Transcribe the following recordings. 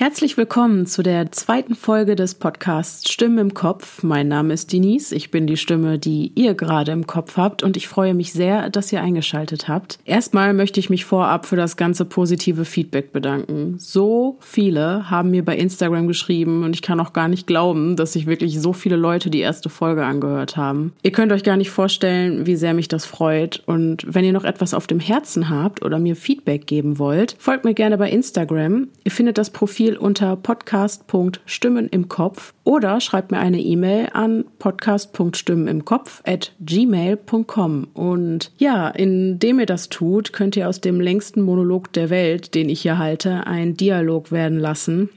Herzlich willkommen zu der zweiten Folge des Podcasts Stimme im Kopf. Mein Name ist Denise. Ich bin die Stimme, die ihr gerade im Kopf habt und ich freue mich sehr, dass ihr eingeschaltet habt. Erstmal möchte ich mich vorab für das ganze positive Feedback bedanken. So viele haben mir bei Instagram geschrieben und ich kann auch gar nicht glauben, dass sich wirklich so viele Leute die erste Folge angehört haben. Ihr könnt euch gar nicht vorstellen, wie sehr mich das freut und wenn ihr noch etwas auf dem Herzen habt oder mir Feedback geben wollt, folgt mir gerne bei Instagram. Ihr findet das Profil Profil unter podcast.stimmen im Kopf oder schreibt mir eine E-Mail an podcast.stimmenimkopf at gmail.com. Und ja, indem ihr das tut, könnt ihr aus dem längsten Monolog der Welt, den ich hier halte, einen Dialog werden lassen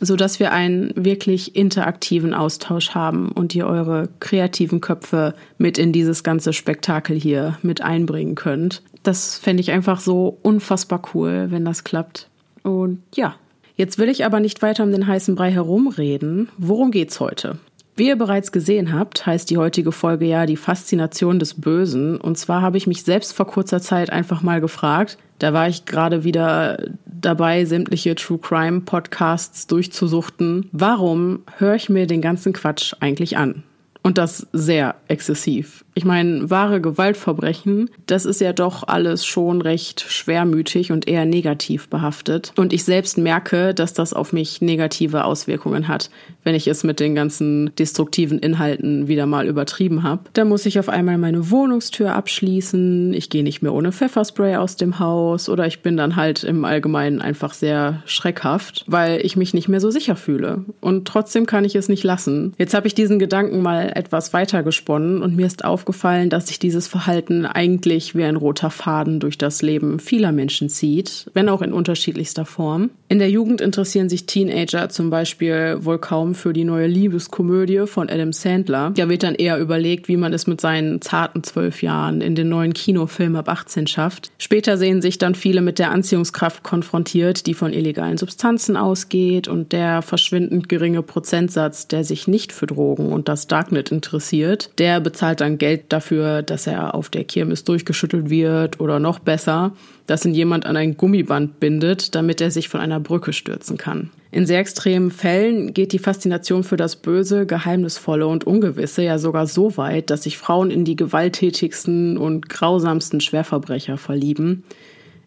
so dass wir einen wirklich interaktiven Austausch haben und ihr eure kreativen Köpfe mit in dieses ganze Spektakel hier mit einbringen könnt. Das fände ich einfach so unfassbar cool, wenn das klappt. Und ja, Jetzt will ich aber nicht weiter um den heißen Brei herumreden. Worum geht's heute? Wie ihr bereits gesehen habt, heißt die heutige Folge ja die Faszination des Bösen. Und zwar habe ich mich selbst vor kurzer Zeit einfach mal gefragt, da war ich gerade wieder dabei, sämtliche True Crime Podcasts durchzusuchten. Warum höre ich mir den ganzen Quatsch eigentlich an? Und das sehr exzessiv. Ich meine, wahre Gewaltverbrechen, das ist ja doch alles schon recht schwermütig und eher negativ behaftet. Und ich selbst merke, dass das auf mich negative Auswirkungen hat, wenn ich es mit den ganzen destruktiven Inhalten wieder mal übertrieben habe. Da muss ich auf einmal meine Wohnungstür abschließen, ich gehe nicht mehr ohne Pfefferspray aus dem Haus oder ich bin dann halt im Allgemeinen einfach sehr schreckhaft, weil ich mich nicht mehr so sicher fühle. Und trotzdem kann ich es nicht lassen. Jetzt habe ich diesen Gedanken mal etwas weiter gesponnen und mir ist auf aufgefallen, dass sich dieses Verhalten eigentlich wie ein roter Faden durch das Leben vieler Menschen zieht, wenn auch in unterschiedlichster Form. In der Jugend interessieren sich Teenager zum Beispiel wohl kaum für die neue Liebeskomödie von Adam Sandler. Da wird dann eher überlegt, wie man es mit seinen zarten zwölf Jahren in den neuen Kinofilm ab 18 schafft. Später sehen sich dann viele mit der Anziehungskraft konfrontiert, die von illegalen Substanzen ausgeht und der verschwindend geringe Prozentsatz, der sich nicht für Drogen und das Darknet interessiert, der bezahlt dann Geld Geld dafür, dass er auf der Kirmes durchgeschüttelt wird oder noch besser, dass ihn jemand an ein Gummiband bindet, damit er sich von einer Brücke stürzen kann. In sehr extremen Fällen geht die Faszination für das Böse, Geheimnisvolle und Ungewisse ja sogar so weit, dass sich Frauen in die gewalttätigsten und grausamsten Schwerverbrecher verlieben.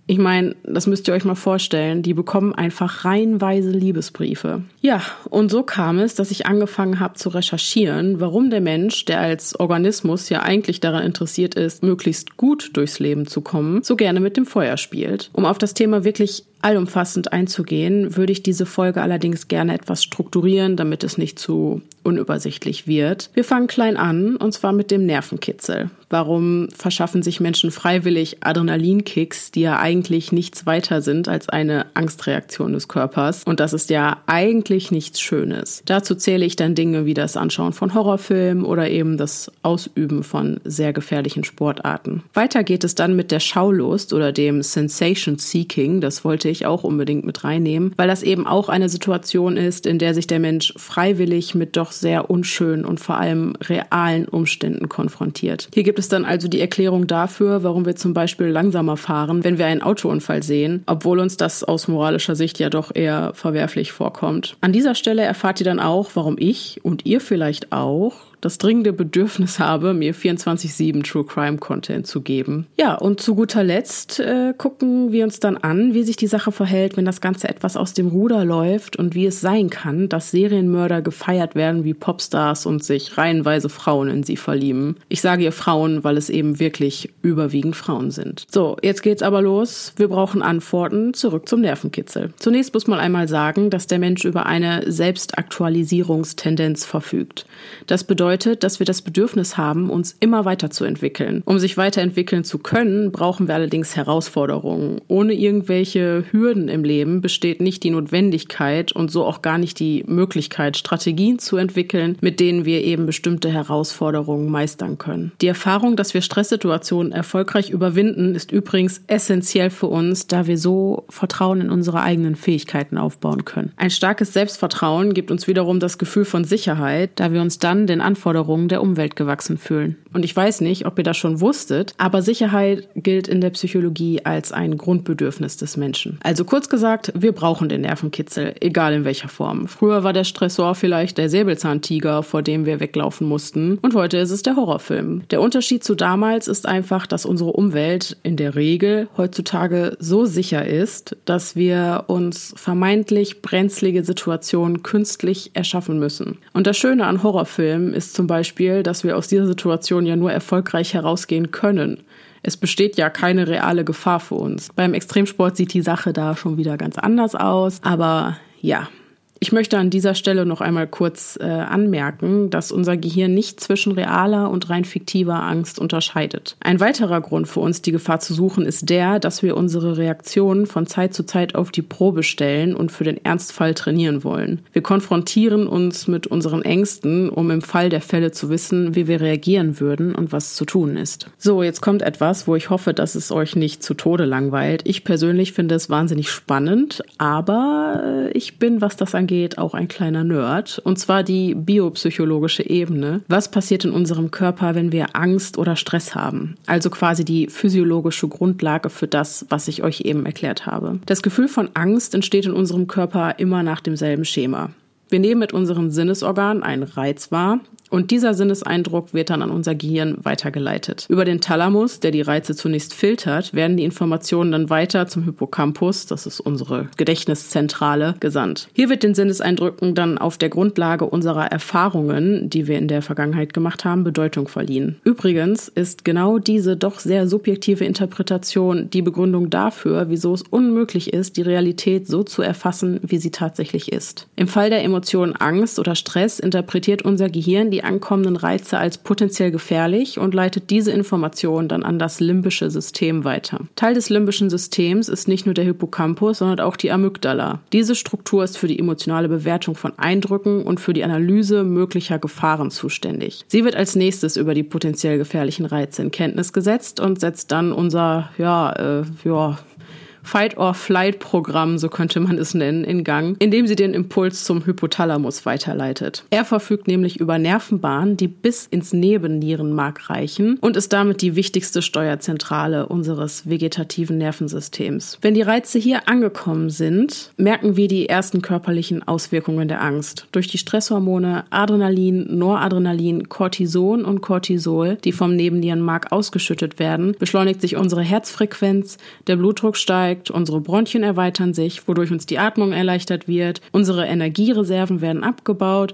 Ich meine, das müsst ihr euch mal vorstellen, die bekommen einfach reihenweise Liebesbriefe. Ja, und so kam es, dass ich angefangen habe zu recherchieren, warum der Mensch, der als Organismus ja eigentlich daran interessiert ist, möglichst gut durchs Leben zu kommen, so gerne mit dem Feuer spielt. Um auf das Thema wirklich allumfassend einzugehen, würde ich diese Folge allerdings gerne etwas strukturieren, damit es nicht zu unübersichtlich wird. Wir fangen klein an, und zwar mit dem Nervenkitzel. Warum verschaffen sich Menschen freiwillig Adrenalinkicks, die ja eigentlich nichts weiter sind als eine Angstreaktion des Körpers? Und das ist ja eigentlich nichts Schönes. Dazu zähle ich dann Dinge wie das Anschauen von Horrorfilmen oder eben das Ausüben von sehr gefährlichen Sportarten. Weiter geht es dann mit der Schaulust oder dem Sensation Seeking. Das wollte wollte ich auch unbedingt mit reinnehmen, weil das eben auch eine Situation ist, in der sich der Mensch freiwillig mit doch sehr unschönen und vor allem realen Umständen konfrontiert. Hier gibt es dann also die Erklärung dafür, warum wir zum Beispiel langsamer fahren, wenn wir einen Autounfall sehen, obwohl uns das aus moralischer Sicht ja doch eher verwerflich vorkommt. An dieser Stelle erfahrt ihr dann auch, warum ich und ihr vielleicht auch das dringende Bedürfnis habe, mir 24-7 True Crime Content zu geben. Ja, und zu guter Letzt äh, gucken wir uns dann an, wie sich die Sache verhält, wenn das Ganze etwas aus dem Ruder läuft und wie es sein kann, dass Serienmörder gefeiert werden wie Popstars und sich reihenweise Frauen in sie verlieben. Ich sage ihr Frauen, weil es eben wirklich überwiegend Frauen sind. So, jetzt geht's aber los. Wir brauchen Antworten. Zurück zum Nervenkitzel. Zunächst muss man einmal sagen, dass der Mensch über eine Selbstaktualisierungstendenz verfügt. Das bedeutet, bedeutet, dass wir das Bedürfnis haben, uns immer weiterzuentwickeln. Um sich weiterentwickeln zu können, brauchen wir allerdings Herausforderungen. Ohne irgendwelche Hürden im Leben besteht nicht die Notwendigkeit und so auch gar nicht die Möglichkeit, Strategien zu entwickeln, mit denen wir eben bestimmte Herausforderungen meistern können. Die Erfahrung, dass wir Stresssituationen erfolgreich überwinden, ist übrigens essentiell für uns, da wir so Vertrauen in unsere eigenen Fähigkeiten aufbauen können. Ein starkes Selbstvertrauen gibt uns wiederum das Gefühl von Sicherheit, da wir uns dann den Anforderungen der Umwelt gewachsen fühlen. Und ich weiß nicht, ob ihr das schon wusstet, aber Sicherheit gilt in der Psychologie als ein Grundbedürfnis des Menschen. Also kurz gesagt, wir brauchen den Nervenkitzel, egal in welcher Form. Früher war der Stressor vielleicht der Säbelzahntiger, vor dem wir weglaufen mussten, und heute ist es der Horrorfilm. Der Unterschied zu damals ist einfach, dass unsere Umwelt in der Regel heutzutage so sicher ist, dass wir uns vermeintlich brenzlige Situationen künstlich erschaffen müssen. Und das Schöne an Horrorfilmen ist zum Beispiel, dass wir aus dieser Situation ja nur erfolgreich herausgehen können. Es besteht ja keine reale Gefahr für uns. Beim Extremsport sieht die Sache da schon wieder ganz anders aus. Aber ja, ich möchte an dieser Stelle noch einmal kurz äh, anmerken, dass unser Gehirn nicht zwischen realer und rein fiktiver Angst unterscheidet. Ein weiterer Grund für uns, die Gefahr zu suchen, ist der, dass wir unsere Reaktionen von Zeit zu Zeit auf die Probe stellen und für den Ernstfall trainieren wollen. Wir konfrontieren uns mit unseren Ängsten, um im Fall der Fälle zu wissen, wie wir reagieren würden und was zu tun ist. So, jetzt kommt etwas, wo ich hoffe, dass es euch nicht zu Tode langweilt. Ich persönlich finde es wahnsinnig spannend, aber ich bin, was das angeht, angeht, auch ein kleiner Nerd. Und zwar die biopsychologische Ebene. Was passiert in unserem Körper, wenn wir Angst oder Stress haben? Also quasi die physiologische Grundlage für das, was ich euch eben erklärt habe. Das Gefühl von Angst entsteht in unserem Körper immer nach demselben Schema. Wir nehmen mit unseren Sinnesorganen einen Reiz wahr und dieser Sinneseindruck wird dann an unser Gehirn weitergeleitet. Über den Thalamus, der die Reize zunächst filtert, werden die Informationen dann weiter zum Hippocampus, das ist unsere Gedächtniszentrale, gesandt. Hier wird den Sinneseindrücken dann auf der Grundlage unserer Erfahrungen, die wir in der Vergangenheit gemacht haben, Bedeutung verliehen. Übrigens ist genau diese doch sehr subjektive Interpretation die Begründung dafür, wieso es unmöglich ist, die Realität so zu erfassen, wie sie tatsächlich ist. Im Fall der Emotion Angst oder Stress interpretiert unser Gehirn die die ankommenden Reize als potenziell gefährlich und leitet diese Information dann an das limbische System weiter. Teil des limbischen Systems ist nicht nur der Hippocampus, sondern auch die Amygdala. Diese Struktur ist für die emotionale Bewertung von Eindrücken und für die Analyse möglicher Gefahren zuständig. Sie wird als nächstes über die potenziell gefährlichen Reize in Kenntnis gesetzt und setzt dann unser, ja, äh, ja, Fight-or-Flight-Programm, so könnte man es nennen, in Gang, indem sie den Impuls zum Hypothalamus weiterleitet. Er verfügt nämlich über Nervenbahnen, die bis ins Nebennierenmark reichen und ist damit die wichtigste Steuerzentrale unseres vegetativen Nervensystems. Wenn die Reize hier angekommen sind, merken wir die ersten körperlichen Auswirkungen der Angst. Durch die Stresshormone Adrenalin, Noradrenalin, Cortison und Cortisol, die vom Nebennierenmark ausgeschüttet werden, beschleunigt sich unsere Herzfrequenz, der Blutdruck steigt, steigt, unsere Bronchien erweitern sich, wodurch uns die Atmung erleichtert wird, unsere Energiereserven werden abgebaut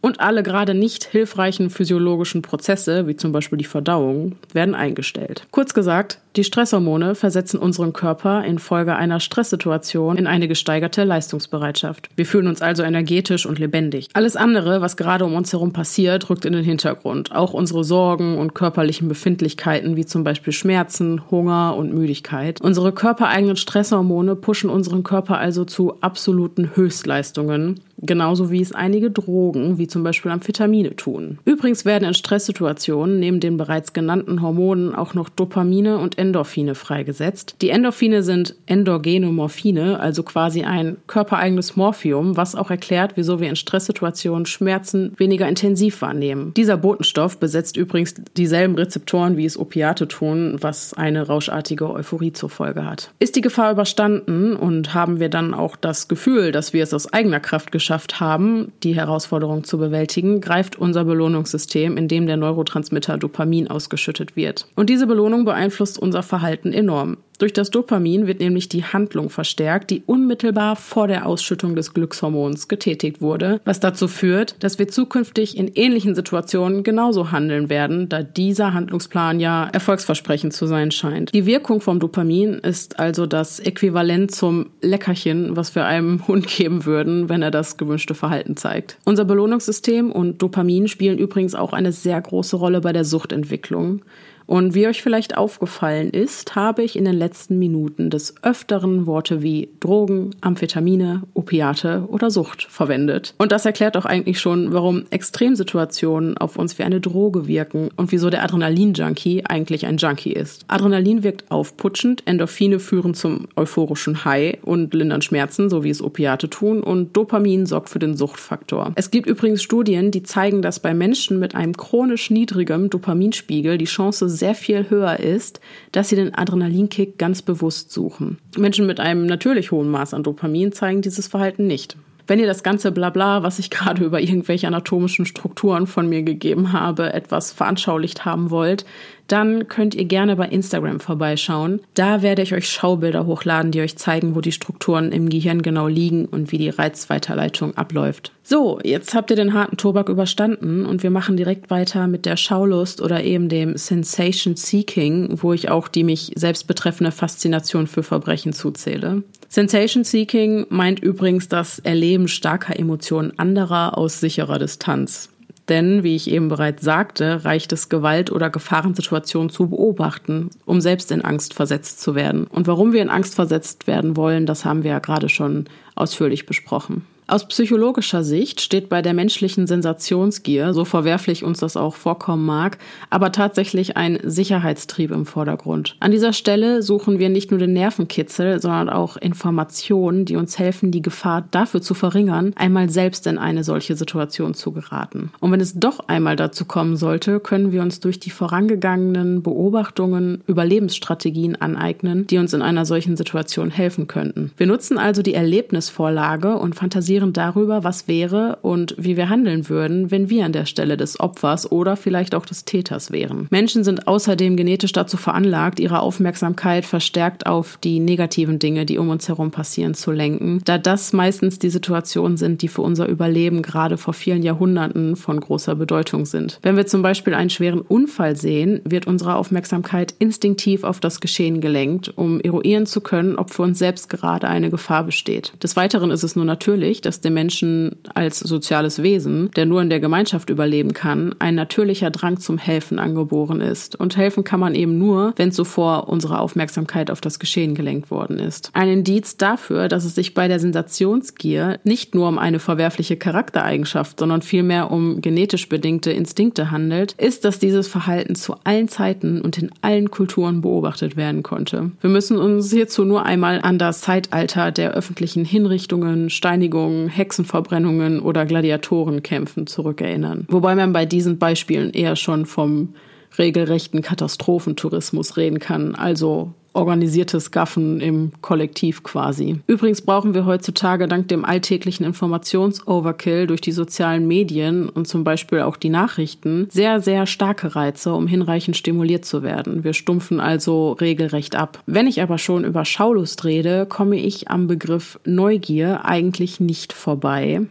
und alle gerade nicht hilfreichen physiologischen Prozesse, wie zum Beispiel die Verdauung, werden eingestellt. Kurz gesagt, die Stresshormone versetzen unseren Körper infolge einer Stresssituation in eine gesteigerte Leistungsbereitschaft. Wir fühlen uns also energetisch und lebendig. Alles andere, was gerade um uns herum passiert, rückt in den Hintergrund. Auch unsere Sorgen und körperlichen Befindlichkeiten, wie zum Beispiel Schmerzen, Hunger und Müdigkeit. Unsere körpereigenen Stresshormone pushen unseren Körper also zu absoluten Höchstleistungen genauso wie es einige Drogen, wie zum Beispiel Amphetamine, tun. Übrigens werden in Stresssituationen neben den bereits genannten Hormonen auch noch Dopamine und Endorphine freigesetzt. Die Endorphine sind endogene Morphine, also quasi ein körpereigenes Morphium, was auch erklärt, wieso wir in Stresssituationen Schmerzen weniger intensiv wahrnehmen. Dieser Botenstoff besetzt übrigens dieselben Rezeptoren, wie es Opiate tun, was eine rauschartige Euphorie zur Folge hat. Ist die Gefahr überstanden und haben wir dann auch das Gefühl, dass wir es aus eigener Kraft geschafft haben, die Herausforderung zu bewältigen, greift unser Belohnungssystem, in dem der Neurotransmitter Dopamin ausgeschüttet wird. Und diese Belohnung beeinflusst unser Verhalten enorm. Durch das Dopamin wird nämlich die Handlung verstärkt, die unmittelbar vor der Ausschüttung des Glückshormons getätigt wurde, was dazu führt, dass wir zukünftig in ähnlichen Situationen genauso handeln werden, da dieser Handlungsplan ja erfolgsversprechend zu sein scheint. Die Wirkung vom Dopamin ist also das Äquivalent zum Leckerchen, was wir einem Hund geben würden, wenn er das gewünschte Verhalten zeigt. Unser Belohnungssystem und Dopamin spielen übrigens auch eine sehr große Rolle bei der Suchtentwicklung. Und wie euch vielleicht aufgefallen ist, habe ich in den letzten Minuten des Öfteren Worte wie Drogen, Amphetamine, Opiate oder Sucht verwendet. Und das erklärt auch eigentlich schon, warum Extremsituationen auf uns wie eine Droge wirken und wieso der Adrenalin-Junkie eigentlich ein Junkie ist. Adrenalin wirkt aufputschend, Endorphine führen zum euphorischen High und lindern Schmerzen, so wie es Opiate tun, und Dopamin sorgt für den Suchtfaktor. Es gibt übrigens Studien, die zeigen, dass bei Menschen mit einem chronisch niedrigem Dopaminspiegel die Chance sehr viel höher ist, dass sie den Adrenalinkick ganz bewusst suchen. Menschen mit einem natürlich hohen Maß an Dopamin zeigen dieses Verhalten nicht. Wenn ihr das ganze Blabla, was ich gerade über irgendwelche anatomischen Strukturen von mir gegeben habe, etwas veranschaulicht haben wollt, dann könnt ihr gerne bei Instagram vorbeischauen. Da werde ich euch Schaubilder hochladen, die euch zeigen, wo die Strukturen im Gehirn genau liegen und wie die Reizweiterleitung abläuft. So, jetzt habt ihr den harten Tobak überstanden und wir machen direkt weiter mit der Schaulust oder eben dem Sensation Seeking, wo ich auch die mich selbst betreffende Faszination für Verbrechen zuzähle. Sensation Seeking meint übrigens das Erleben starker Emotionen anderer aus sicherer Distanz. Denn, wie ich eben bereits sagte, reicht es, Gewalt- oder Gefahrensituationen zu beobachten, um selbst in Angst versetzt zu werden. Und warum wir in Angst versetzt werden wollen, das haben wir ja gerade schon ausführlich besprochen. Aus psychologischer Sicht steht bei der menschlichen Sensationsgier, so verwerflich uns das auch vorkommen mag, aber tatsächlich ein Sicherheitstrieb im Vordergrund. An dieser Stelle suchen wir nicht nur den Nervenkitzel, sondern auch Informationen, die uns helfen, die Gefahr dafür zu verringern, einmal selbst in eine solche Situation zu geraten. Und wenn es doch einmal dazu kommen sollte, können wir uns durch die vorangegangenen Beobachtungen Überlebensstrategien aneignen, die uns in einer solchen Situation helfen könnten. Wir nutzen also die Erlebnisvorlage und Fantasie fantasieren darüber, was wäre und wie wir handeln würden, wenn wir an der Stelle des Opfers oder vielleicht auch des Täters wären. Menschen sind außerdem genetisch dazu veranlagt, ihre Aufmerksamkeit verstärkt auf die negativen Dinge, die um uns herum passieren, zu lenken, da das meistens die Situationen sind, die für unser Überleben gerade vor vielen Jahrhunderten von großer Bedeutung sind. Wenn wir zum Beispiel einen schweren Unfall sehen, wird unsere Aufmerksamkeit instinktiv auf das Geschehen gelenkt, um eruieren zu können, ob für uns selbst gerade eine Gefahr besteht. Des Weiteren ist es nur natürlich, dass dem Menschen als soziales Wesen, der nur in der Gemeinschaft überleben kann, ein natürlicher Drang zum Helfen angeboren ist. Und helfen kann man eben nur, wenn zuvor unsere Aufmerksamkeit auf das Geschehen gelenkt worden ist. Ein Indiz dafür, dass es sich bei der Sensationsgier nicht nur um eine verwerfliche Charaktereigenschaft, sondern vielmehr um genetisch bedingte Instinkte handelt, ist, dass dieses Verhalten zu allen Zeiten und in allen Kulturen beobachtet werden konnte. Wir müssen uns hierzu nur einmal an das Zeitalter der öffentlichen Hinrichtungen, Steinigungen, Verbrennungen, Hexenverbrennungen oder Gladiatorenkämpfen zurückerinnern. Wobei man bei diesen Beispielen eher schon vom regelrechten Katastrophentourismus reden kann, also organisiertes Gaffen im Kollektiv quasi. Übrigens brauchen wir heutzutage dank dem alltäglichen Informationsoverkill durch die sozialen Medien und zum Beispiel auch die Nachrichten sehr, sehr starke Reize, um hinreichend stimuliert zu werden. Wir stumpfen also regelrecht ab. Wenn ich aber schon über Schaulust rede, komme ich am Begriff Neugier eigentlich nicht vorbei.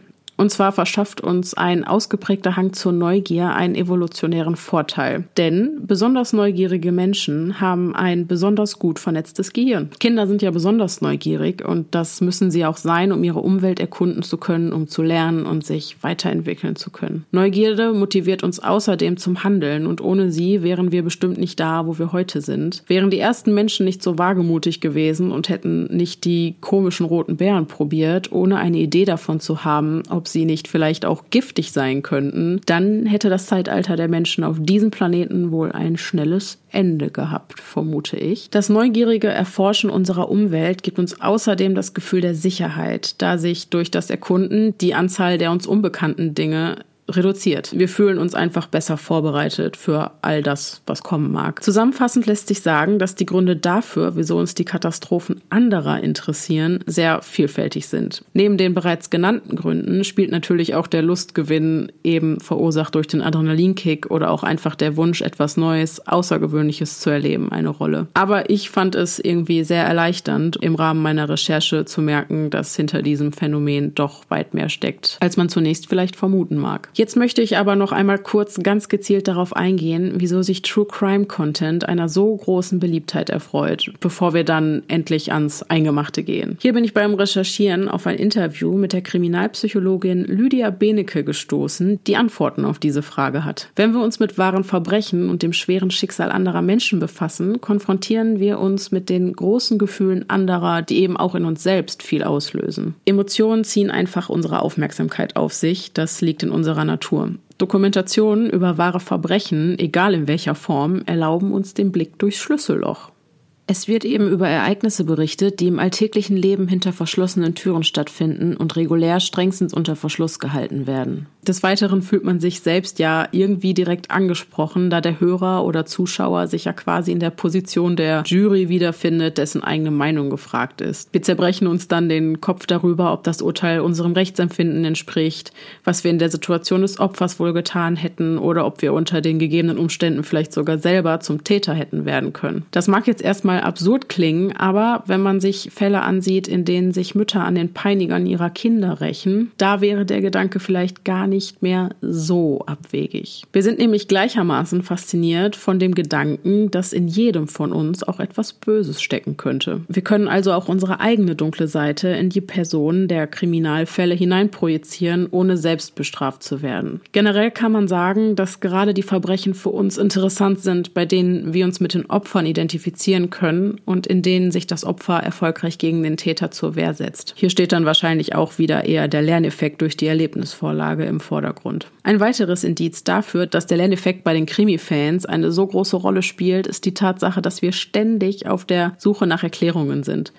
Und zwar verschafft uns ein ausgeprägter Hang zur Neugier einen evolutionären Vorteil. Denn besonders neugierige Menschen haben ein besonders gut vernetztes Gehirn. Kinder sind ja besonders neugierig und das müssen sie auch sein, um ihre Umwelt erkunden zu können, um zu lernen und sich weiterentwickeln zu können. Neugierde motiviert uns außerdem zum Handeln und ohne sie wären wir bestimmt nicht da, wo wir heute sind. Wären die ersten Menschen nicht so wagemutig gewesen und hätten nicht die komischen roten Beeren probiert, ohne eine Idee davon zu haben, ob sie nicht vielleicht auch giftig sein könnten, dann hätte das Zeitalter der Menschen auf diesem Planeten wohl ein schnelles Ende gehabt, vermute ich. Das neugierige Erforschen unserer Umwelt gibt uns außerdem das Gefühl der Sicherheit, da sich durch das Erkunden die Anzahl der uns unbekannten Dinge reduziert. Wir fühlen uns einfach besser vorbereitet für all das, was kommen mag. Zusammenfassend lässt sich sagen, dass die Gründe dafür, wieso uns die Katastrophen anderer interessieren, sehr vielfältig sind. Neben den bereits genannten Gründen spielt natürlich auch der Lustgewinn, eben verursacht durch den Adrenalinkick oder auch einfach der Wunsch, etwas Neues, Außergewöhnliches zu erleben, eine Rolle. Aber ich fand es irgendwie sehr erleichternd, im Rahmen meiner Recherche zu merken, dass hinter diesem Phänomen doch weit mehr steckt, als man zunächst vielleicht vermuten mag. Jetzt möchte ich aber noch einmal kurz ganz gezielt darauf eingehen, wieso sich True Crime Content einer so großen Beliebtheit erfreut, bevor wir dann endlich ans Eingemachte gehen. Hier bin ich beim Recherchieren auf ein Interview mit der Kriminalpsychologin Lydia Benecke gestoßen, die Antworten auf diese Frage hat. Wenn wir uns mit wahren Verbrechen und dem schweren Schicksal anderer Menschen befassen, konfrontieren wir uns mit den großen Gefühlen anderer, die eben auch in uns selbst viel auslösen. Emotionen ziehen einfach unsere Aufmerksamkeit auf sich, das liegt in unserer unserer Natur. Dokumentationen über wahre Verbrechen, egal in welcher Form, erlauben uns den Blick durchs Schlüsselloch. Es wird eben über Ereignisse berichtet, die im alltäglichen Leben hinter verschlossenen Türen stattfinden und regulär strengstens unter Verschluss gehalten werden. Des Weiteren fühlt man sich selbst ja irgendwie direkt angesprochen, da der Hörer oder Zuschauer sich ja quasi in der Position der Jury wiederfindet, dessen eigene Meinung gefragt ist. Wir zerbrechen uns dann den Kopf darüber, ob das Urteil unserem Rechtsempfinden entspricht, was wir in der Situation des Opfers wohl getan hätten oder ob wir unter den gegebenen Umständen vielleicht sogar selber zum Täter hätten werden können. Das mag jetzt erstmal absurd klingen, aber wenn man sich Fälle ansieht, in denen sich Mütter an den Peinigern ihrer Kinder rächen, da wäre der Gedanke vielleicht gar nicht mehr so abwegig. Wir sind nämlich gleichermaßen fasziniert von dem Gedanken, dass in jedem von uns auch etwas Böses stecken könnte. Wir können also auch unsere eigene dunkle Seite in die Person der Kriminalfälle hineinprojizieren, ohne selbst bestraft zu werden. Generell kann man sagen, dass gerade die Verbrechen für uns interessant sind, bei denen wir uns mit den Opfern identifizieren können und in denen sich das Opfer erfolgreich gegen den Täter zur Wehr setzt. Hier steht dann wahrscheinlich auch wieder eher der Lerneffekt durch die Erlebnisvorlage im Vordergrund. Ein weiteres Indiz dafür, dass der Lerneffekt bei den Krimi-Fans eine so große Rolle spielt, ist die Tatsache, dass wir ständig auf der Suche nach Erklärungen sind.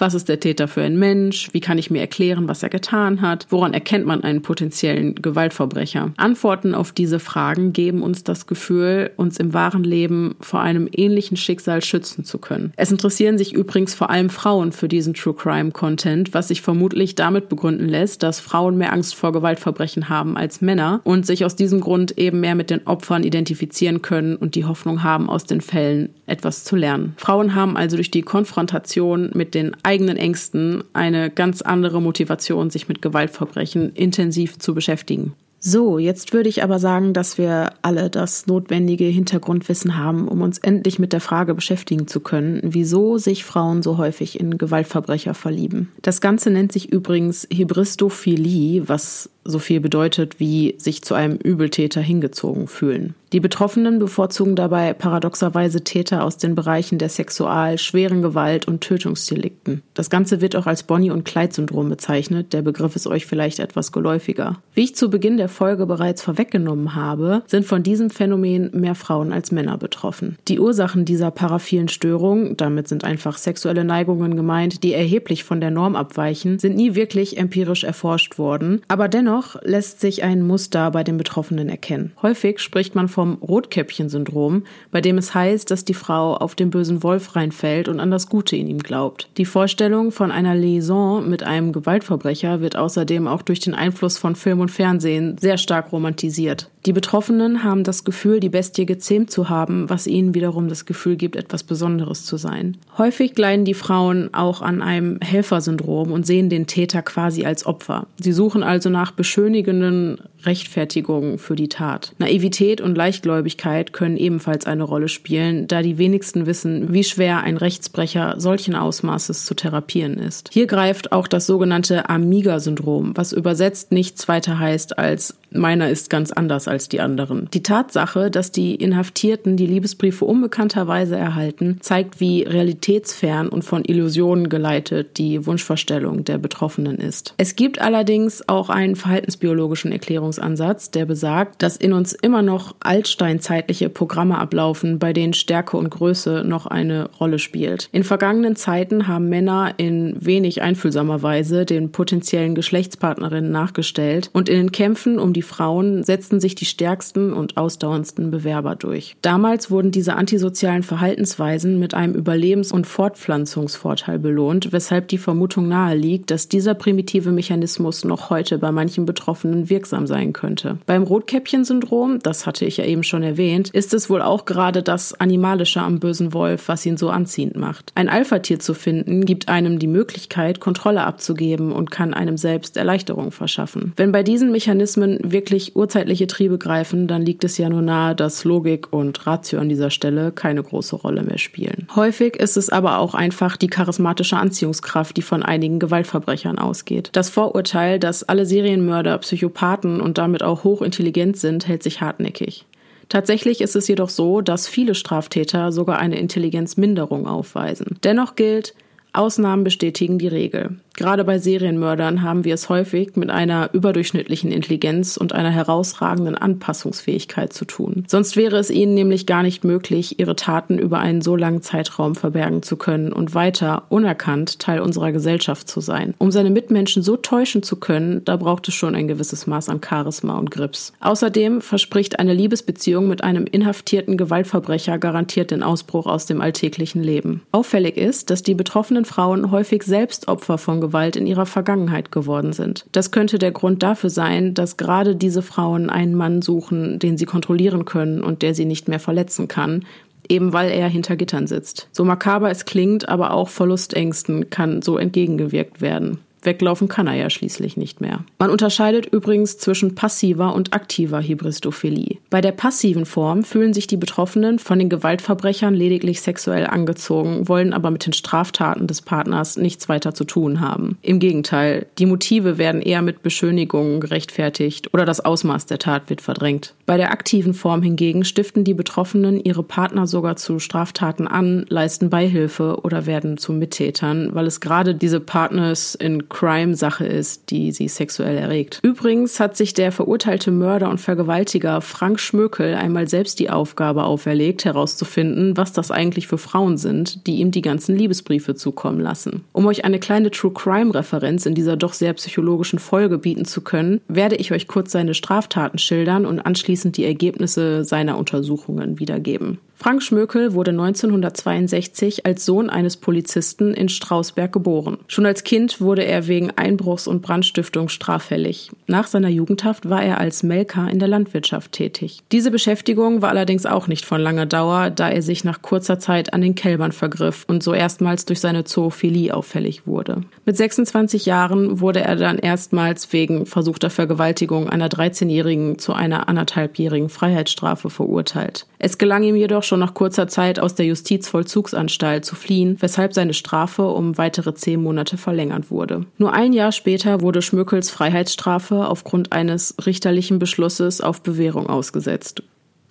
Was ist der Täter für ein Mensch? Wie kann ich mir erklären, was er getan hat? Woran erkennt man einen potenziellen Gewaltverbrecher? Antworten auf diese Fragen geben uns das Gefühl, uns im wahren Leben vor einem ähnlichen Schicksal schützen zu können. Es interessieren sich übrigens vor allem Frauen für diesen True Crime Content, was sich vermutlich damit begründen lässt, dass Frauen mehr Angst vor Gewaltverbrechen haben als Männer und sich aus diesem Grund eben mehr mit den Opfern identifizieren können und die Hoffnung haben, aus den Fällen etwas zu lernen. Frauen haben also durch die Konfrontation mit den eigenen Ängsten eine ganz andere Motivation, sich mit Gewaltverbrechen intensiv zu beschäftigen. So, jetzt würde ich aber sagen, dass wir alle das notwendige Hintergrundwissen haben, um uns endlich mit der Frage beschäftigen zu können, wieso sich Frauen so häufig in Gewaltverbrecher verlieben. Das Ganze nennt sich übrigens Hybristophilie, was so viel bedeutet wie sich zu einem Übeltäter hingezogen fühlen. Die Betroffenen bevorzugen dabei paradoxerweise Täter aus den Bereichen der Sexual-, schweren Gewalt und Tötungsdelikten. Das Ganze wird auch als Bonnie- und Clyde-Syndrom bezeichnet. Der Begriff ist euch vielleicht etwas geläufiger. Wie ich zu Beginn der Folge bereits vorweggenommen habe, sind von diesem Phänomen mehr Frauen als Männer betroffen. Die Ursachen dieser paraphilen Störung, damit sind einfach sexuelle Neigungen gemeint, die erheblich von der Norm abweichen, sind nie wirklich empirisch erforscht worden. Aber dennoch lässt sich ein Muster bei den Betroffenen erkennen. Häufig spricht man vom Rotkäppchen-Syndrom, bei dem es heißt, dass die Frau auf den bösen Wolf reinfällt und an das Gute in ihm glaubt. Die Vorstellung von einer Liaison mit einem Gewaltverbrecher wird außerdem auch durch den Einfluss von Film und Fernsehen sehr stark romantisiert. Die Betroffenen haben das Gefühl, die Bestie gezähmt zu haben, was ihnen wiederum das Gefühl gibt, etwas Besonderes zu sein. Häufig leiden die Frauen auch an einem Helfersyndrom und sehen den Täter quasi als Opfer. Sie suchen also nach beschönigenden Rechtfertigungen für die Tat. Naivität und Leichtgläubigkeit können ebenfalls eine Rolle spielen, da die wenigsten wissen, wie schwer ein Rechtsbrecher solchen Ausmaßes zu therapieren ist. Hier greift auch das sogenannte Amiga-Syndrom, was übersetzt nichts weiter heißt als meiner ist ganz anders als die anderen. Die Tatsache, dass die Inhaftierten die Liebesbriefe unbekannterweise erhalten, zeigt, wie realitätsfern und von Illusionen geleitet die Wunschvorstellung der Betroffenen ist. Es gibt allerdings auch einen verhaltensbiologischen Erklärungsansatz, der besagt, dass in uns immer noch altsteinzeitliche Programme ablaufen, bei denen Stärke und Größe noch eine Rolle spielt. In vergangenen Zeiten haben Männer in wenig einfühlsamer Weise den potenziellen Geschlechtspartnerinnen nachgestellt und in den Kämpfen um die Frauen setzten sich die stärksten und ausdauerndsten Bewerber durch. Damals wurden diese antisozialen Verhaltensweisen mit einem Überlebens- und Fortpflanzungsvorteil belohnt, weshalb die Vermutung nahe liegt, dass dieser primitive Mechanismus noch heute bei manchen Betroffenen wirksam sein sein könnte. Beim Rotkäppchen-Syndrom, das hatte ich ja eben schon erwähnt, ist es wohl auch gerade das Animalische am bösen Wolf, was ihn so anziehend macht. Ein Alpha-Tier zu finden, gibt einem die Möglichkeit, Kontrolle abzugeben und kann einem selbst Erleichterung verschaffen. Wenn bei diesen Mechanismen wirklich urzeitliche Triebe greifen, dann liegt es ja nur nahe, dass Logik und Ratio an dieser Stelle keine große Rolle mehr spielen. Häufig ist es aber auch einfach die charismatische Anziehungskraft, die von einigen Gewaltverbrechern ausgeht. Das Vorurteil, dass alle Serienmörder Psychopathen und damit auch hochintelligent sind, hält sich hartnäckig. Tatsächlich ist es jedoch so, dass viele Straftäter sogar eine Intelligenzminderung aufweisen. Dennoch gilt, Ausnahmen bestätigen die Regel. Gerade bei Serienmördern haben wir es häufig mit einer überdurchschnittlichen Intelligenz und einer herausragenden Anpassungsfähigkeit zu tun. Sonst wäre es ihnen nämlich gar nicht möglich, ihre Taten über einen so langen Zeitraum verbergen zu können und weiter unerkannt Teil unserer Gesellschaft zu sein. Um seine Mitmenschen so täuschen zu können, da braucht es schon ein gewisses Maß an Charisma und Grips. Außerdem verspricht eine Liebesbeziehung mit einem inhaftierten Gewaltverbrecher garantiert den Ausbruch aus dem alltäglichen Leben. Auffällig ist, dass die betroffenen Frauen häufig selbst Opfer von Gewalt in ihrer Vergangenheit geworden sind. Das könnte der Grund dafür sein, dass gerade diese Frauen einen Mann suchen, den sie kontrollieren können und der sie nicht mehr verletzen kann, eben weil er hinter Gittern sitzt. So makaber es klingt, aber auch Verlustängsten kann so entgegengewirkt werden. Weglaufen kann er ja schließlich nicht mehr. Man unterscheidet übrigens zwischen passiver und aktiver Hybristophilie. Bei der passiven Form fühlen sich die Betroffenen von den Gewaltverbrechern lediglich sexuell angezogen, wollen aber mit den Straftaten des Partners nichts weiter zu tun haben. Im Gegenteil, die Motive werden eher mit Beschönigungen gerechtfertigt oder das Ausmaß der Tat wird verdrängt. Bei der aktiven Form hingegen stiften die Betroffenen ihre Partner sogar zu Straftaten an, leisten Beihilfe oder werden zu Mittätern, weil es gerade diese Partners in Crime-Sache ist, die sie sexuell erregt. Übrigens hat sich der verurteilte Mörder und Vergewaltiger Frank Schmökel einmal selbst die Aufgabe auferlegt, herauszufinden, was das eigentlich für Frauen sind, die ihm die ganzen Liebesbriefe zukommen lassen. Um euch eine kleine True Crime-Referenz in dieser doch sehr psychologischen Folge bieten zu können, werde ich euch kurz seine Straftaten schildern und anschließend die Ergebnisse seiner Untersuchungen wiedergeben. Frank Schmökel wurde 1962 als Sohn eines Polizisten in Strausberg geboren. Schon als Kind wurde er wegen Einbruchs und Brandstiftung straffällig. Nach seiner Jugendhaft war er als Melker in der Landwirtschaft tätig. Diese Beschäftigung war allerdings auch nicht von langer Dauer, da er sich nach kurzer Zeit an den Kälbern vergriff und so erstmals durch seine Zoophilie auffällig wurde. Mit 26 Jahren wurde er dann erstmals wegen versuchter Vergewaltigung einer 13-Jährigen zu einer anderthalbjährigen Freiheitsstrafe verurteilt. Es gelang ihm jedoch schon nach kurzer Zeit aus der Justizvollzugsanstalt zu fliehen, weshalb seine Strafe um weitere zehn Monate verlängert wurde. Nur ein Jahr später wurde Schmückels Freiheitsstrafe aufgrund eines richterlichen Beschlusses auf Bewährung ausgesetzt.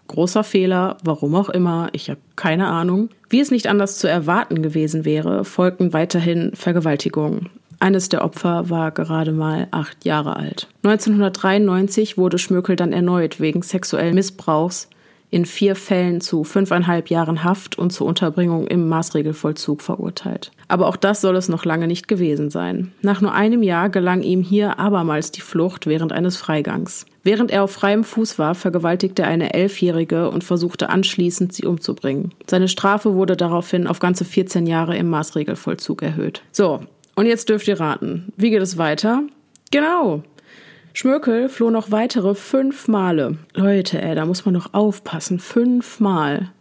Großer Fehler, warum auch immer, ich habe keine Ahnung. Wie es nicht anders zu erwarten gewesen wäre, folgten weiterhin Vergewaltigungen. Eines der Opfer war gerade mal acht Jahre alt. 1993 wurde Schmökel dann erneut wegen sexuellen Missbrauchs in vier Fällen zu fünfeinhalb Jahren Haft und zur Unterbringung im Maßregelvollzug verurteilt. Aber auch das soll es noch lange nicht gewesen sein. Nach nur einem Jahr gelang ihm hier abermals die Flucht während eines Freigangs. Während er auf freiem Fuß war, vergewaltigte er eine Elfjährige und versuchte anschließend, sie umzubringen. Seine Strafe wurde daraufhin auf ganze 14 Jahre im Maßregelvollzug erhöht. So, und jetzt dürft ihr raten. Wie geht es weiter? Genau, Schmökel floh noch weitere fünf Male. Leute, ey, da muss man doch aufpassen. Fünfmal.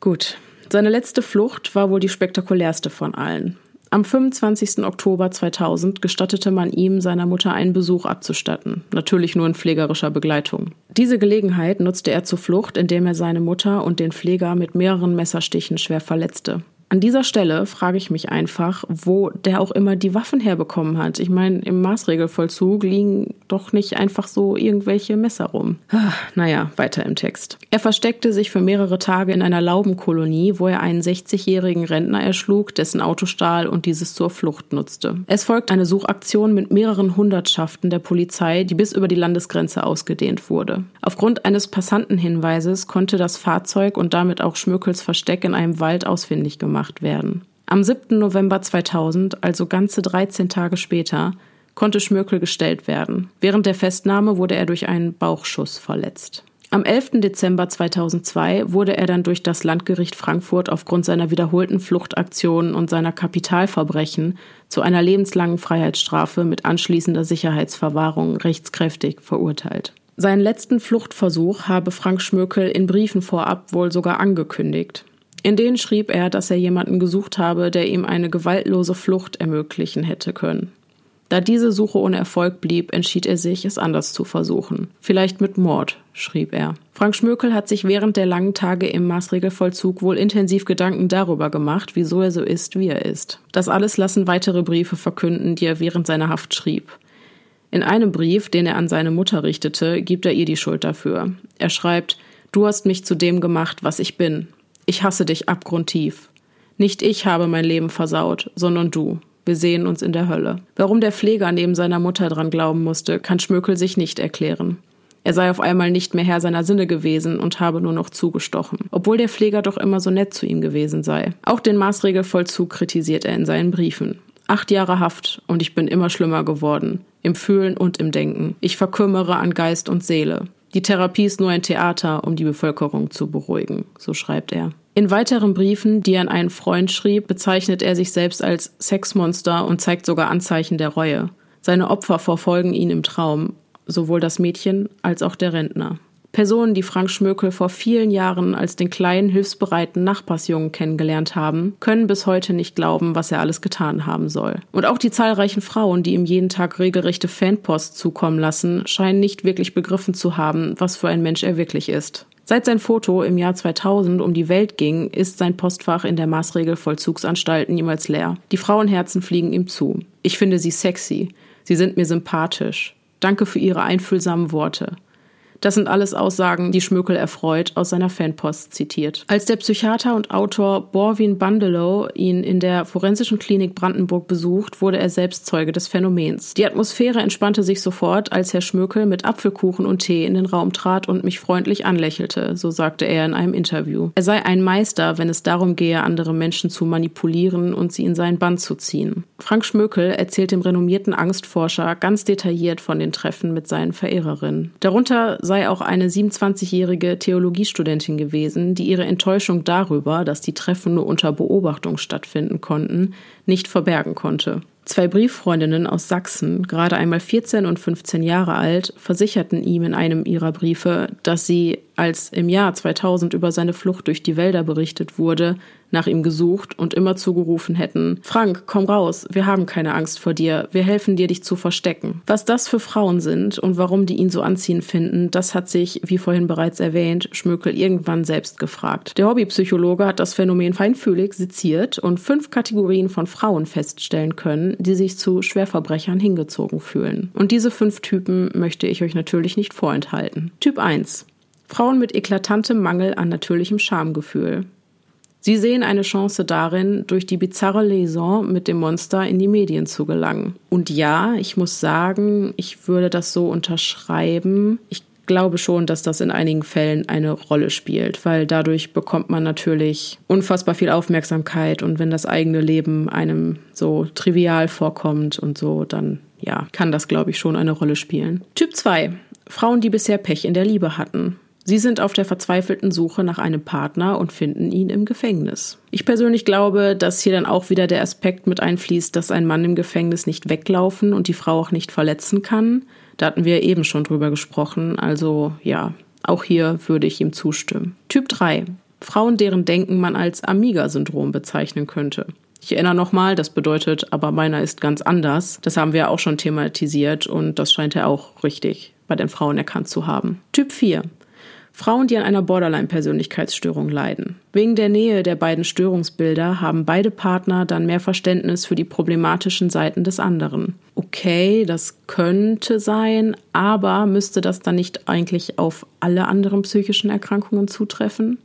Gut. Seine letzte Flucht war wohl die spektakulärste von allen. Am 25. Oktober 2000 gestattete man ihm, seiner Mutter einen Besuch abzustatten, natürlich nur in pflegerischer Begleitung. Diese Gelegenheit nutzte er zur Flucht, indem er seine Mutter und den Pfleger mit mehreren Messerstichen schwer verletzte. An dieser Stelle frage ich mich einfach, wo der auch immer die Waffen herbekommen hat. Ich meine, im Maßregelvollzug liegen doch nicht einfach so irgendwelche Messer rum. Ah, naja, weiter im Text. Er versteckte sich für mehrere Tage in einer Laubenkolonie, wo er einen 60-jährigen Rentner erschlug, dessen Auto stahl und dieses zur Flucht nutzte. Es folgt eine Suchaktion mit mehreren Hundertschaften der Polizei, die bis über die Landesgrenze ausgedehnt wurde. Aufgrund eines Passantenhinweises konnte das Fahrzeug und damit auch Schmökels Versteck in einem Wald ausfindig gemacht gemacht werden. Am 7. November 2000, also ganze 13 Tage später, konnte Schmökel gestellt werden. Während der Festnahme wurde er durch einen Bauchschuss verletzt. Am 11. Dezember 2002 wurde er dann durch das Landgericht Frankfurt aufgrund seiner wiederholten Fluchtaktionen und seiner Kapitalverbrechen zu einer lebenslangen Freiheitsstrafe mit anschließender Sicherheitsverwahrung rechtskräftig verurteilt. Seinen letzten Fluchtversuch habe Frank Schmökel in Briefen vorab wohl sogar angekündigt. In denen schrieb er, dass er jemanden gesucht habe, der ihm eine gewaltlose Flucht ermöglichen hätte können. Da diese Suche ohne Erfolg blieb, entschied er sich, es anders zu versuchen. Vielleicht mit Mord, schrieb er. Frank Schmökel hat sich während der langen Tage im Maßregelvollzug wohl intensiv Gedanken darüber gemacht, wieso er so ist, wie er ist. Das alles lassen weitere Briefe verkünden, die er während seiner Haft schrieb. In einem Brief, den er an seine Mutter richtete, gibt er ihr die Schuld dafür. Er schreibt, Du hast mich zu dem gemacht, was ich bin. Ich hasse dich abgrundtief. Nicht ich habe mein Leben versaut, sondern du. Wir sehen uns in der Hölle. Warum der Pfleger neben seiner Mutter dran glauben musste, kann Schmökel sich nicht erklären. Er sei auf einmal nicht mehr Herr seiner Sinne gewesen und habe nur noch zugestochen, obwohl der Pfleger doch immer so nett zu ihm gewesen sei. Auch den Maßregelvollzug kritisiert er in seinen Briefen. Acht Jahre Haft und ich bin immer schlimmer geworden. Im Fühlen und im Denken. Ich verkümmere an Geist und Seele. Die Therapie ist nur ein Theater, um die Bevölkerung zu beruhigen, so schreibt er. In weiteren Briefen, die er an einen Freund schrieb, bezeichnet er sich selbst als Sexmonster und zeigt sogar Anzeichen der Reue. Seine Opfer verfolgen ihn im Traum, sowohl das Mädchen als auch der Rentner. Personen, die Frank Schmökel vor vielen Jahren als den kleinen, hilfsbereiten Nachbarsjungen kennengelernt haben, können bis heute nicht glauben, was er alles getan haben soll. Und auch die zahlreichen Frauen, die ihm jeden Tag regelrechte Fanpost zukommen lassen, scheinen nicht wirklich begriffen zu haben, was für ein Mensch er wirklich ist. Seit sein Foto im Jahr 2000 um die Welt ging, ist sein Postfach in der Maßregel-Vollzugsanstalt niemals leer. Die Frauenherzen fliegen ihm zu. Ich finde sie sexy. Sie sind mir sympathisch. Danke für Ihre einfühlsamen Worte. Das sind alles Aussagen, die Schmökel erfreut aus seiner Fanpost zitiert. Als der Psychiater und Autor Borwin Bandelow ihn in der Forensischen Klinik Brandenburg besucht, wurde er selbst Zeuge des Phänomens. Die Atmosphäre entspannte sich sofort, als Herr Schmökel mit Apfelkuchen und Tee in den Raum trat und mich freundlich anlächelte, so sagte er in einem Interview. Er sei ein Meister, wenn es darum gehe, andere Menschen zu manipulieren und sie in seinen Bann zu ziehen. Frank Schmökel erzählt dem renommierten Angstforscher ganz detailliert von den Treffen mit seinen Verehrerinnen. Darunter sei auch eine 27-jährige Theologiestudentin gewesen, die ihre Enttäuschung darüber, dass die Treffen nur unter Beobachtung stattfinden konnten, nicht verbergen konnte. Zwei Brieffreundinnen aus Sachsen, gerade einmal 14 und 15 Jahre alt, versicherten ihm in einem ihrer Briefe, dass sie, als im Jahr 2000 über seine Flucht durch die Wälder berichtet wurde, nach ihm gesucht und immer zugerufen hätten, Frank, komm raus, wir haben keine Angst vor dir, wir helfen dir, dich zu verstecken. Was das für Frauen sind und warum die ihn so anziehen finden, das hat sich, wie vorhin bereits erwähnt, Schmökel irgendwann selbst gefragt. Der Hobbypsychologe hat das Phänomen feinfühlig seziert und fünf Kategorien von Frauen feststellen können, die sich zu Schwerverbrechern hingezogen fühlen. Und diese fünf Typen möchte ich euch natürlich nicht vorenthalten. Typ 1. Frauen mit eklatantem Mangel an natürlichem Schamgefühl. Sie sehen eine Chance darin, durch die bizarre Liaison mit dem Monster in die Medien zu gelangen. Und ja, ich muss sagen, ich würde das so unterschreiben. Ich glaube schon, dass das in einigen Fällen eine Rolle spielt, weil dadurch bekommt man natürlich unfassbar viel Aufmerksamkeit und wenn das eigene Leben einem so trivial vorkommt und so, dann ja, kann das glaube ich schon eine Rolle spielen. Typ 2. Frauen, die bisher Pech in der Liebe hatten. Sie sind auf der verzweifelten Suche nach einem Partner und finden ihn im Gefängnis. Ich persönlich glaube, dass hier dann auch wieder der Aspekt mit einfließt, dass ein Mann im Gefängnis nicht weglaufen und die Frau auch nicht verletzen kann. Da hatten wir eben schon drüber gesprochen. Also ja, auch hier würde ich ihm zustimmen. Typ 3. Frauen, deren Denken man als Amiga-Syndrom bezeichnen könnte. Ich erinnere nochmal, das bedeutet, aber meiner ist ganz anders. Das haben wir auch schon thematisiert und das scheint er auch richtig bei den Frauen erkannt zu haben. Typ 4. Frauen, die an einer Borderline-Persönlichkeitsstörung leiden. Wegen der Nähe der beiden Störungsbilder haben beide Partner dann mehr Verständnis für die problematischen Seiten des anderen. Okay, das könnte sein, aber müsste das dann nicht eigentlich auf alle anderen psychischen Erkrankungen zutreffen?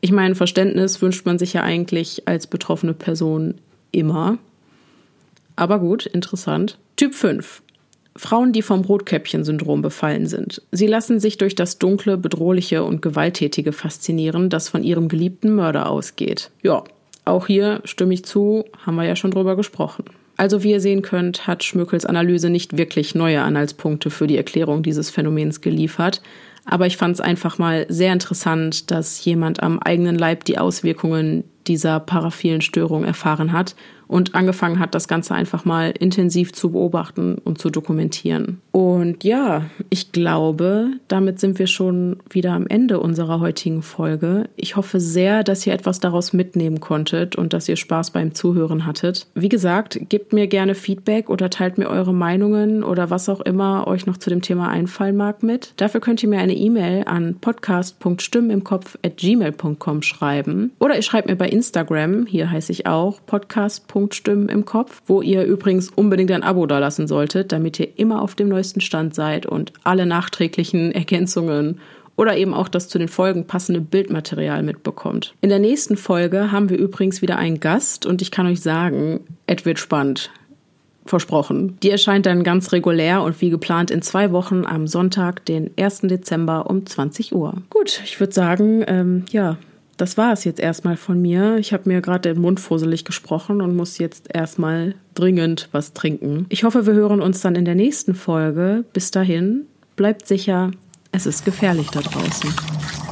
Ich meine, Verständnis wünscht man sich ja eigentlich als betroffene Person immer. Aber gut, interessant. Typ 5. Frauen, die vom Rotkäppchen-Syndrom befallen sind. Sie lassen sich durch das dunkle, bedrohliche und gewalttätige faszinieren, das von ihrem geliebten Mörder ausgeht. Ja, auch hier stimme ich zu, haben wir ja schon drüber gesprochen. Also wie ihr sehen könnt, hat Schmökels Analyse nicht wirklich neue Anhaltspunkte für die Erklärung dieses Phänomens geliefert, Aber ich fand es einfach mal sehr interessant, dass jemand am eigenen Leib die Auswirkungen dieser paraphilen Störung erfahren hat und angefangen hat, das Ganze einfach mal intensiv zu beobachten und zu dokumentieren. Und ja, ich glaube, damit sind wir schon wieder am Ende unserer heutigen Folge. Ich hoffe sehr, dass ihr etwas daraus mitnehmen konntet und dass ihr Spaß beim Zuhören hattet. Wie gesagt, gebt mir gerne Feedback oder teilt mir eure Meinungen oder was auch immer euch noch zu dem Thema einfallen mag mit. Dafür könnt ihr mir eine E-Mail an podcast.stimmenimkopf@gmail.com schreiben oder ihr schreibt mir bei Instagram, hier heiße ich auch podcast.stimmen im Kopf, wo ihr übrigens unbedingt ein Abo dalassen solltet, damit ihr immer auf dem neuesten Stand seid und alle nachträglichen Ergänzungen oder eben auch das zu den Folgen passende Bildmaterial mitbekommt. In der nächsten Folge haben wir übrigens wieder einen Gast und ich kann euch sagen, es wird spannend. Versprochen. Die erscheint dann ganz regulär und wie geplant in zwei Wochen am Sonntag, den 1. Dezember um 20 Uhr. Gut, ich würde sagen, ähm, ja, das war es jetzt erstmal von mir. Ich habe mir gerade den Mund fusselig gesprochen und muss jetzt erstmal dringend was trinken. Ich hoffe, wir hören uns dann in der nächsten Folge. Bis dahin, bleibt sicher, es ist gefährlich da draußen.